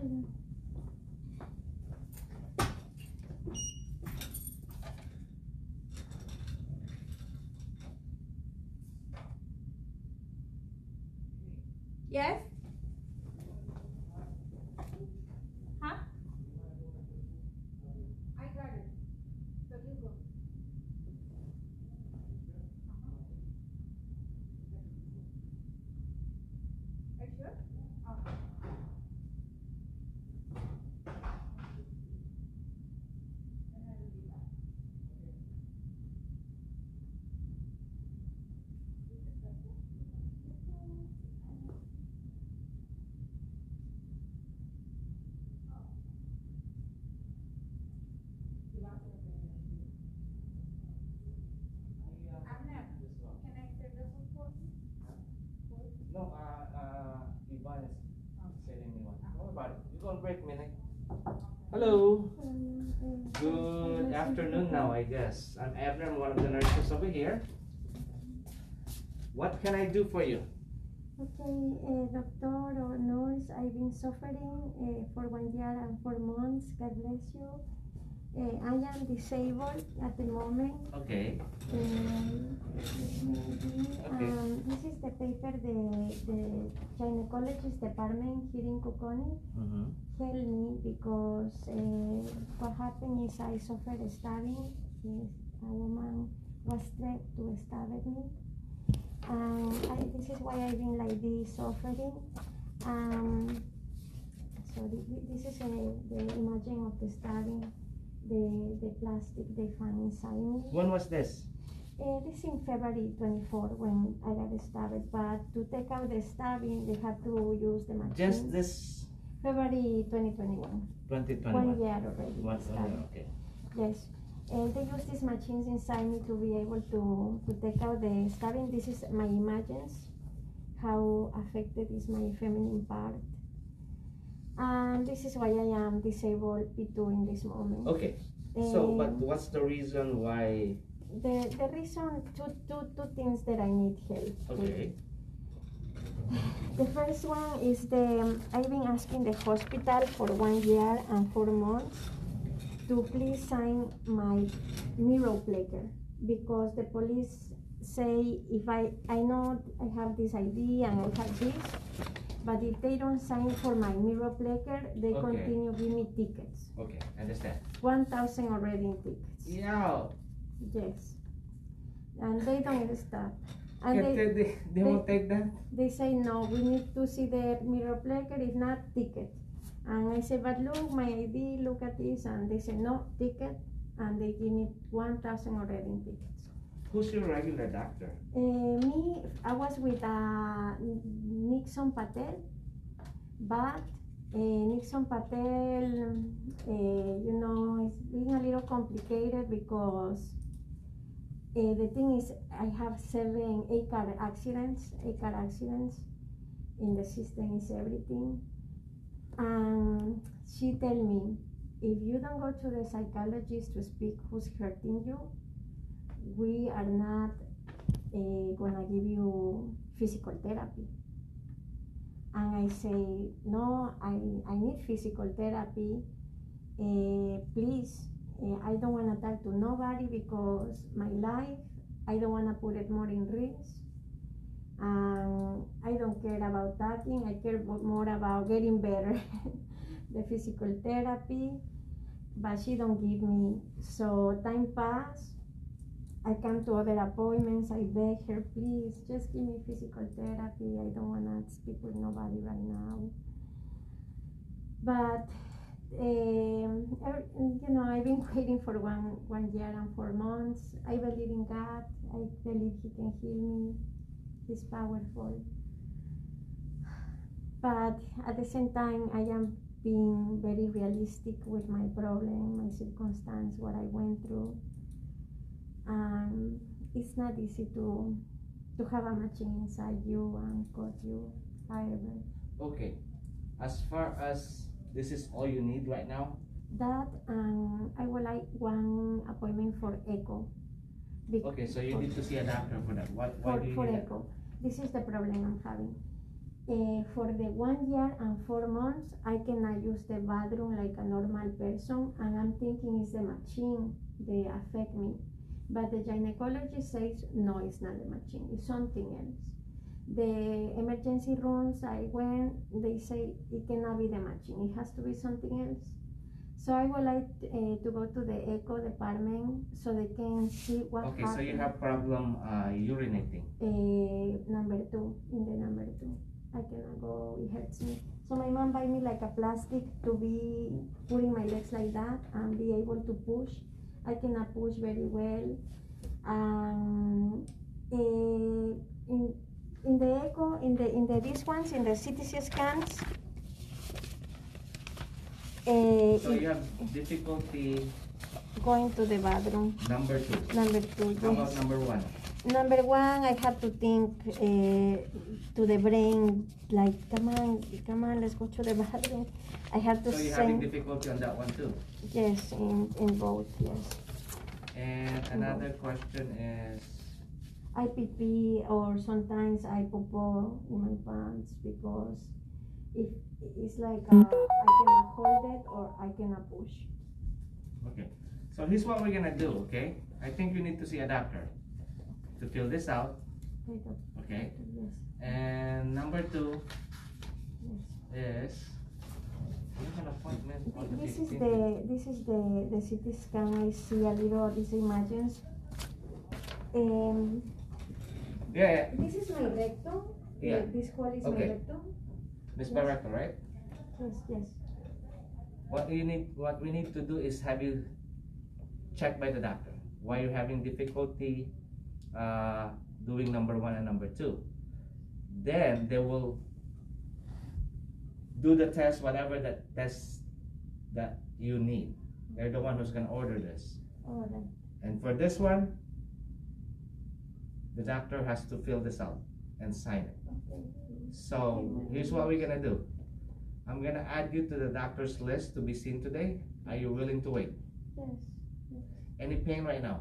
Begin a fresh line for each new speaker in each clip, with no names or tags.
Hmm. Hello. Good afternoon now, I guess. I'm Abner, I'm one of the nurses over here. What can I do for you?
Okay, uh, doctor or nurse, I've been suffering uh, for one year and four months. God bless you. Uh, I am disabled at the moment.
Okay.
Um,
Okay.
um, this is the paper the, the gynecologist department here in Cook County
Mm-hmm.
Helped me because uh, what happened is I suffered a stabbing. Yes, a woman was tried to stab at me. Um, I, this is why I've been like this suffering. Um, so thi- this is a, the imaging of the stabbing, the, the plastic they found inside me.
When was this?
Uh, this in February 24 when I got stabbed, but to take out the stabbing, they had to use the machine.
Just this
February 2021.
2021.
One year already.
One- year, okay.
Yes. Uh, and they use these machines inside me to be able to, to take out the stabbing. This is my images, how affected is my feminine part. And this is why I am disabled P2 in this moment.
Okay. So, eh,
but
what's the reason why?
the, the reason, two, two, two things that I need help with. The first one is the, I've been asking the hospital for one year and four months to please sign my mirror plaker because the police say if I, I know I have this ID and I have this, but if they don't sign for my mirror plaker, they
Okay.
continue give me tickets.
Okay, understand.
One thousand already in tickets.
Yeah.
Yes. And they don't stop. And they,
they, they, won't take that?
they say no, we need to see the mirror plaker, if not ticket. And I say, but look, my ID, look at this, and they say no ticket, and they give me one thousand already in tickets.
Who's your regular doctor?
Uh, me, I was with uh, Nixon Patel, but uh, Nixon Patel, uh, you know, it's being a little complicated because uh, the thing is, I have seven, eight car accidents, eight car accidents. In the system is everything. And she tell me, if you don't go to the psychologist to speak who's hurting you, we are not uh, gonna give you physical therapy. And I say, no, I, I need physical therapy. Uh, please, uh, I don't wanna talk to nobody because my life, I don't wanna put it more in risk. And I don't care about talking, I care more about getting better. the physical therapy, but she don't give me. So time pass, I come to other appointments. I beg her, please, just give me physical therapy. I don't wanna speak with nobody right now. But um, you know, I've been waiting for one one year and four months. I believe in God. I believe He can heal me. He's powerful. But at the same time, I am being very realistic with my problem, my circumstance, what I went through um, it's not easy to to have a machine inside you and cut you however
Okay. As far as this is all you need right now?
that and i would like one appointment for echo
Okay, so you need to see a doctor for that. What, why
for,
do you
for
need that?
echo this is the problem i'm having uh, for the one year and four months i cannot use the bathroom like a normal person and i'm thinking it's the machine they affect me but the gynecologist says no it's not the machine it's something else the emergency rooms i went they say it cannot be the machine it has to be something else so i would like uh, to go to the echo department so they can see what
Okay, so you have problem uh, urinating.
Uh, number two, in the number two. I cannot go, it hurts me. So my mom buy me like a plastic to be putting my legs like that and be able to push. I cannot push very well. Um, in in the echo, in the in the these ones, in the CTC scans. Uh,
So you have difficulty
going to the bathroom.
number two.
Number two.
How about number one?
Number one, I have to think uh, to the brain, like, come on, come on, let's go to the bathroom. I have to
So you're having difficulty on that one too.
yes, in, in both, yes.
And another question is,
I pee pee or sometimes I popo in my pants because if it's like uh, I cannot hold it or I cannot push.
okay. So here's what we're gonna do, okay? I think you need to see a doctor to fill this out,
Okay. Yes,
And number two
yes.
is, an appointment on the
This is the this is the the CT scan. I see a little these images. Um,
Yeah, yeah,
this is my rectum.
Yeah.
This hole is
Okay.
my rectum.
Miss Barreto, right?
Yes, yes.
What you need, what we need to do is have you checked by the doctor why you're having difficulty uh, doing number one and number two. Then they will do the test, whatever that test that you need. They're the one who's gonna order this.
All right.
And for this one, the doctor has to fill this out and sign it. So here's what we're gonna do. I'm gonna add you to the doctor's list to be seen today. Are you willing to wait?
Yes,
Any pain right now?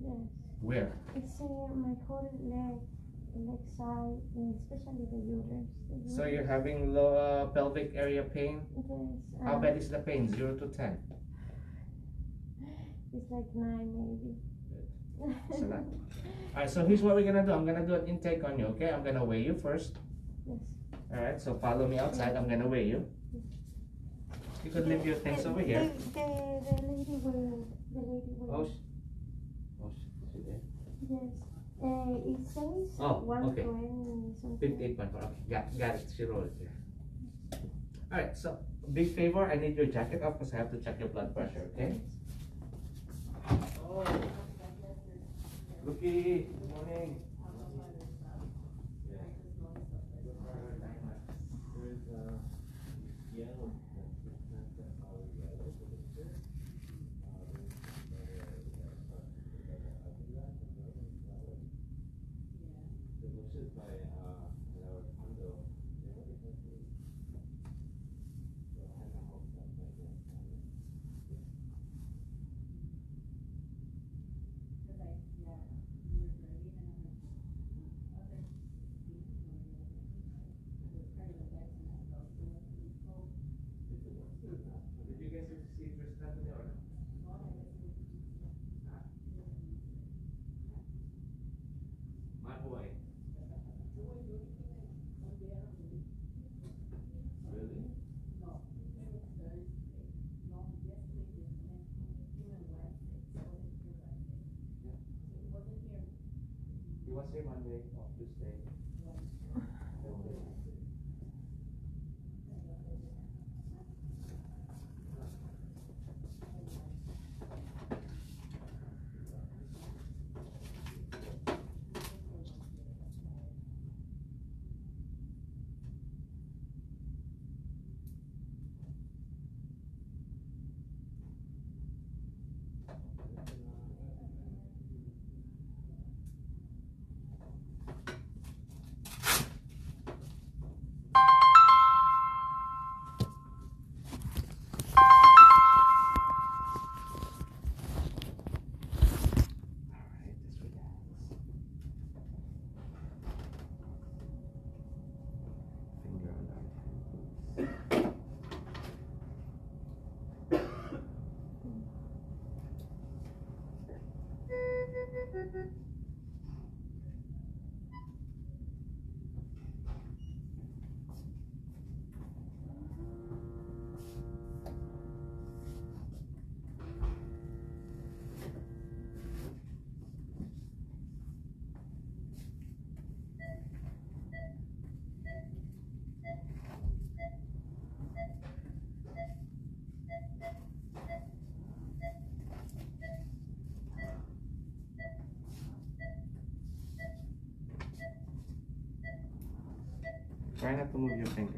yes.
Where?
It's uh, my whole leg, the leg side, and especially the uterus. The
So you're having lower pelvic area pain?
Yes.
How
uh,
bad is the pain? Zero to ten.
It's like nine maybe.
It's a lot. Alright, so here's what we're gonna do. I'm gonna do an intake on you, okay? I'm gonna weigh you first.
Yes.
Alright, so follow me outside. I'm gonna weigh you. You could leave your things over here.
The, the, the lady will, the lady will.
Oh, sh- oh, sh- she there?
Yes. Uh, it says
Oh,
one
okay.
twenty something.
Fifty-eight point four. Okay, got, got it. She rolled it here. Alright, so big favor. I need your jacket off because I have to check your blood pressure, okay? Oh. Lucky, good morning. Mm-hmm. Try not to move your fingers.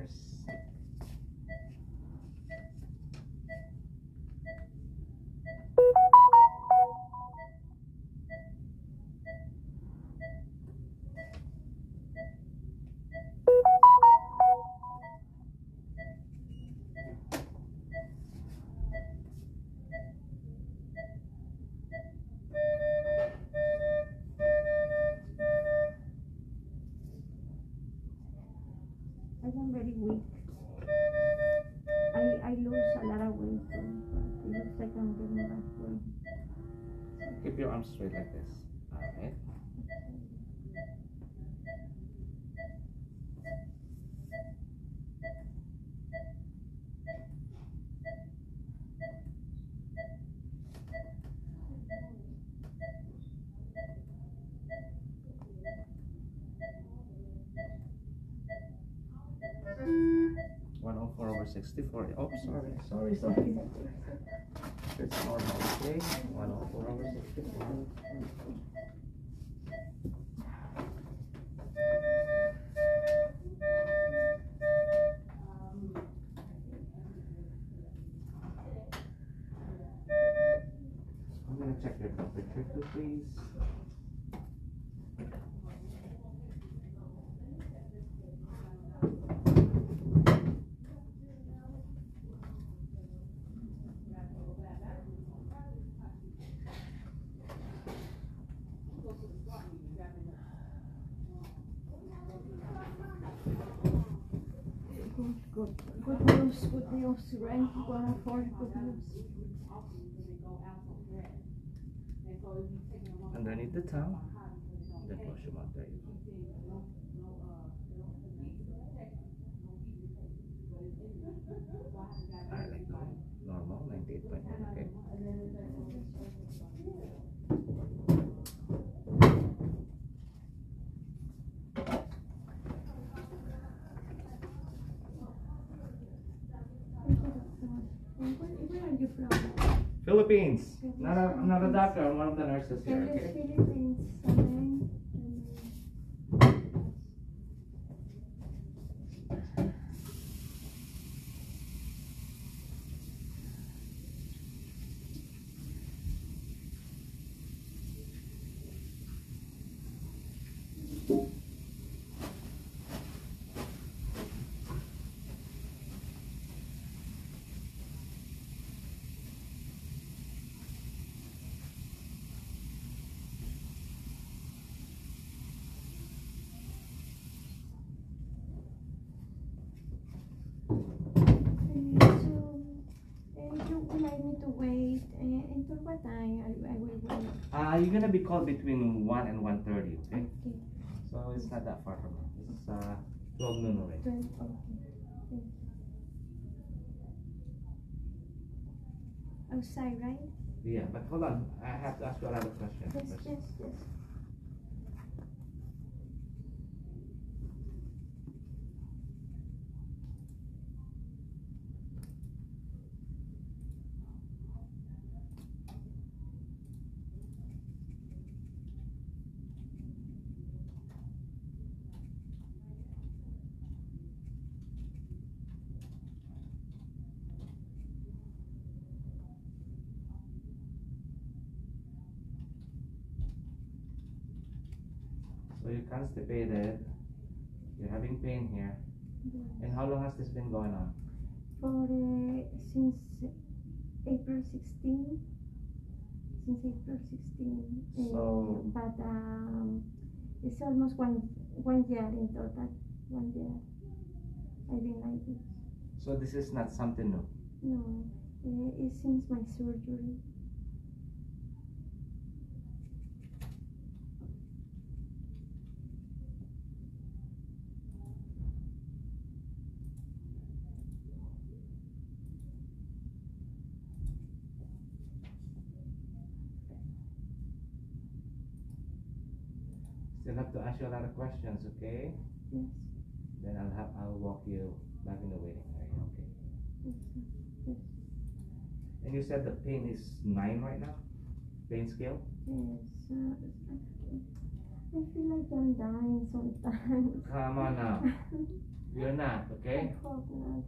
Arms straight like this. Alright. One oh four over sixty-four. Oh, sorry, sorry, sorry. It's normal, okay? One oh four
oh four, good news.
Underneath the tongue. Then push them out there. you go. Alright, like normal, normal, ninety-eight point one, okay?
And where, where are you
Philippines. Not a, I'm not a doctor. I'm one of the nurses here. Okay.
Philippines, amen. Uh, so, uh, you would like me to wait uh, until what time I, I will wait?
Uh, you're gonna be called between one and one thirty. Okay.
Okay,
So it's not that far from now. It's uh twelve noon already.
twelve, okay. Outside, right?
Yeah, but hold on. I have to ask you another question.
Yes, yes, yes.
So you're constipated. You're having pain here.
yes.
And how long has this been going on?
For uh, since April 16, since April 16. uh,
So-
but um, it's almost one one year in total. One year. I've been like this.
So this is not something new.
No, uh, it's since my surgery.
Have to ask you a lot of questions, okay?
Yes,
Then I'll have I'll walk you back in the waiting area, okay?
yes, sir.
And you said the pain is nine right now? Pain scale?
yes. Uh, I feel like I'm dying sometimes.
Come on now. You're not, okay?
I hope not.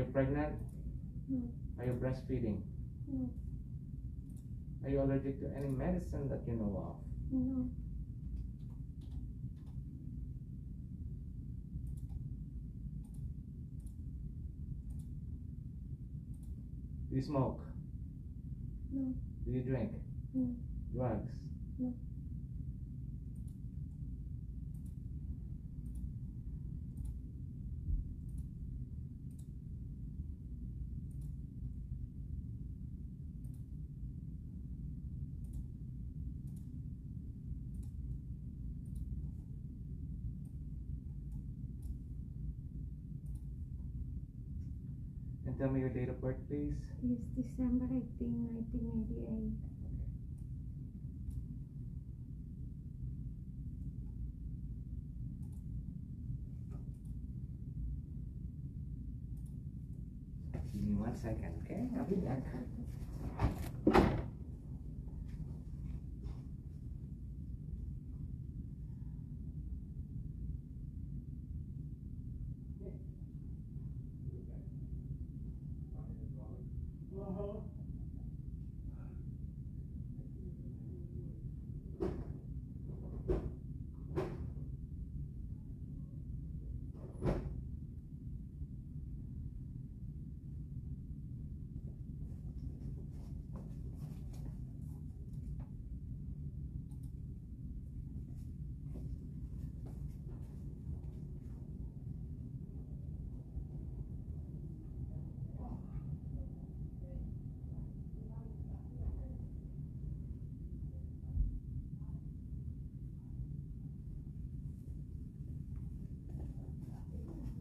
You pregnant?
No.
Are you breastfeeding?
No,
Are you allergic to any medicine that you know of?
no,
Do you smoke?
no,
Do you drink?
No.
Drugs?
No.
And tell me your date of birth, please.
It's December 18, 1988.
Give me one second, okay? I'll be back.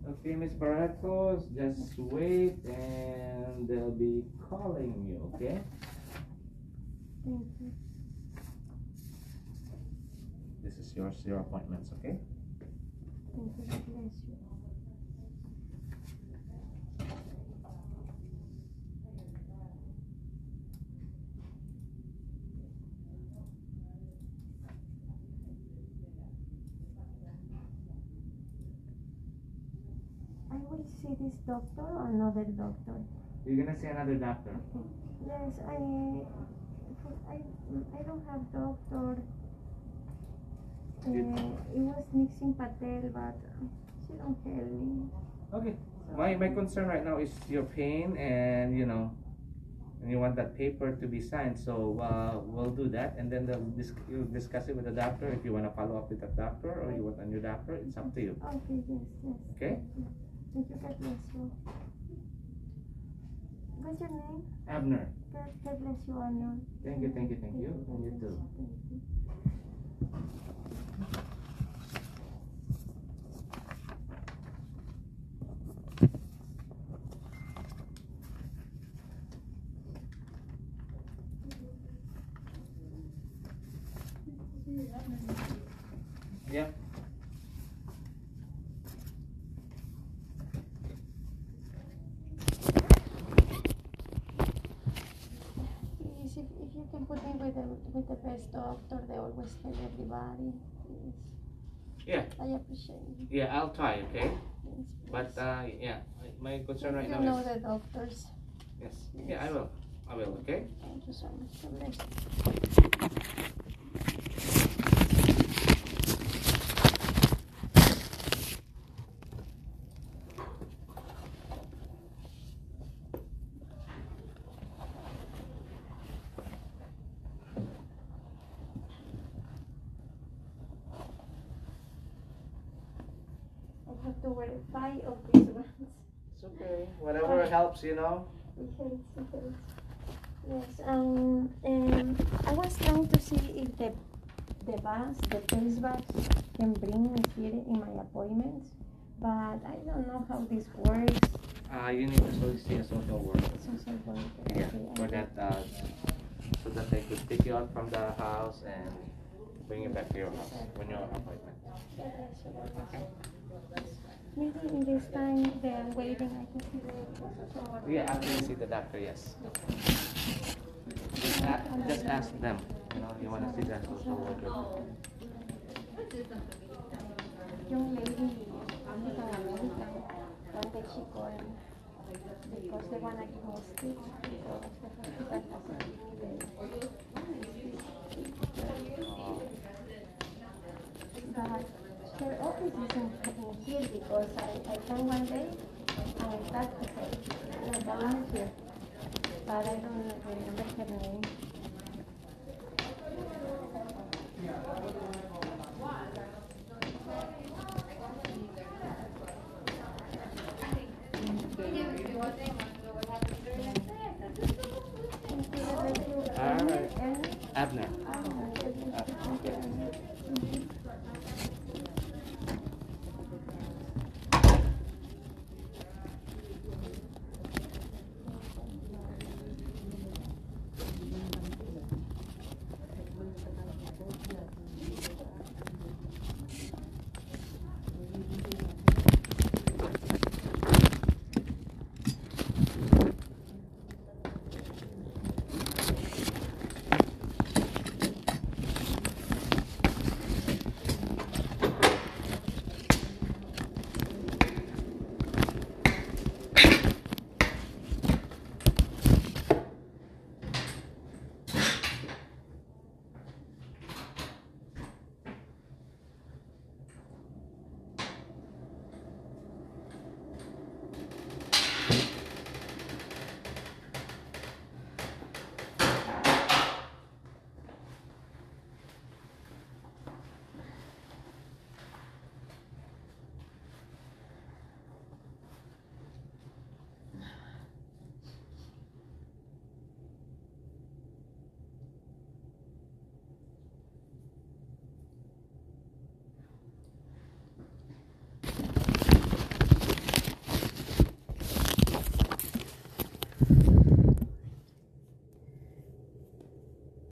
Okay, Miss Barretos, just wait and they'll be calling you, okay?
Thank you.
This is your your appointments, okay?
Thank you. God bless you. I will see this doctor or another doctor.
You're gonna see another doctor. Okay.
Yes, I, I, I don't have doctor. Uh, it was Nixon Patel, but she don't help me.
Okay.
So-
My my concern right now is your pain and you know and you want that paper to be signed, so uh, we'll do that and then they'll dis- you'll discuss it with the doctor if you wanna follow up with the doctor or you want a new doctor, it's up to you.
Okay, yes, yes.
Okay?
Thank you, God bless you. What's your name?
Abner.
God, God bless you, Arnold.
Thank you, thank you, thank you.
God
And you too. Yeah.
Please, if, if you can put me with the, with the best doctor, they always tell everybody.
Yeah.
I appreciate it.
Yeah, I'll try, okay?
Please,
But uh yeah, my concern right
you
now
know
is
the doctors.
yes. Yeah, I will. I will, okay?
Thank you so much. God bless you. I have to wear five of these ones.
It's okay. Whatever helps, you know.
It helps, it helps. Yes, um, um, I was trying to see if the the bus, the face bus, can bring me here in my appointments, but I don't know how this works.
Uh you need to so- see a social worker.
Social worker.
Yeah,
okay,
for that, uh, so that they could pick you up from the house and bring you back to your house when your appointment.
Maybe in this time they are waiting, I can see the.
Yeah, after you see the doctor, yes. Just, a- just ask them, you know, you wanna see the social worker.
young lady is American from Mexico and because they wanna give me stitch because the hospital doesn't give the But her office isn't here was I, I came one day and I sat with a volunteer, but I don't remember her name.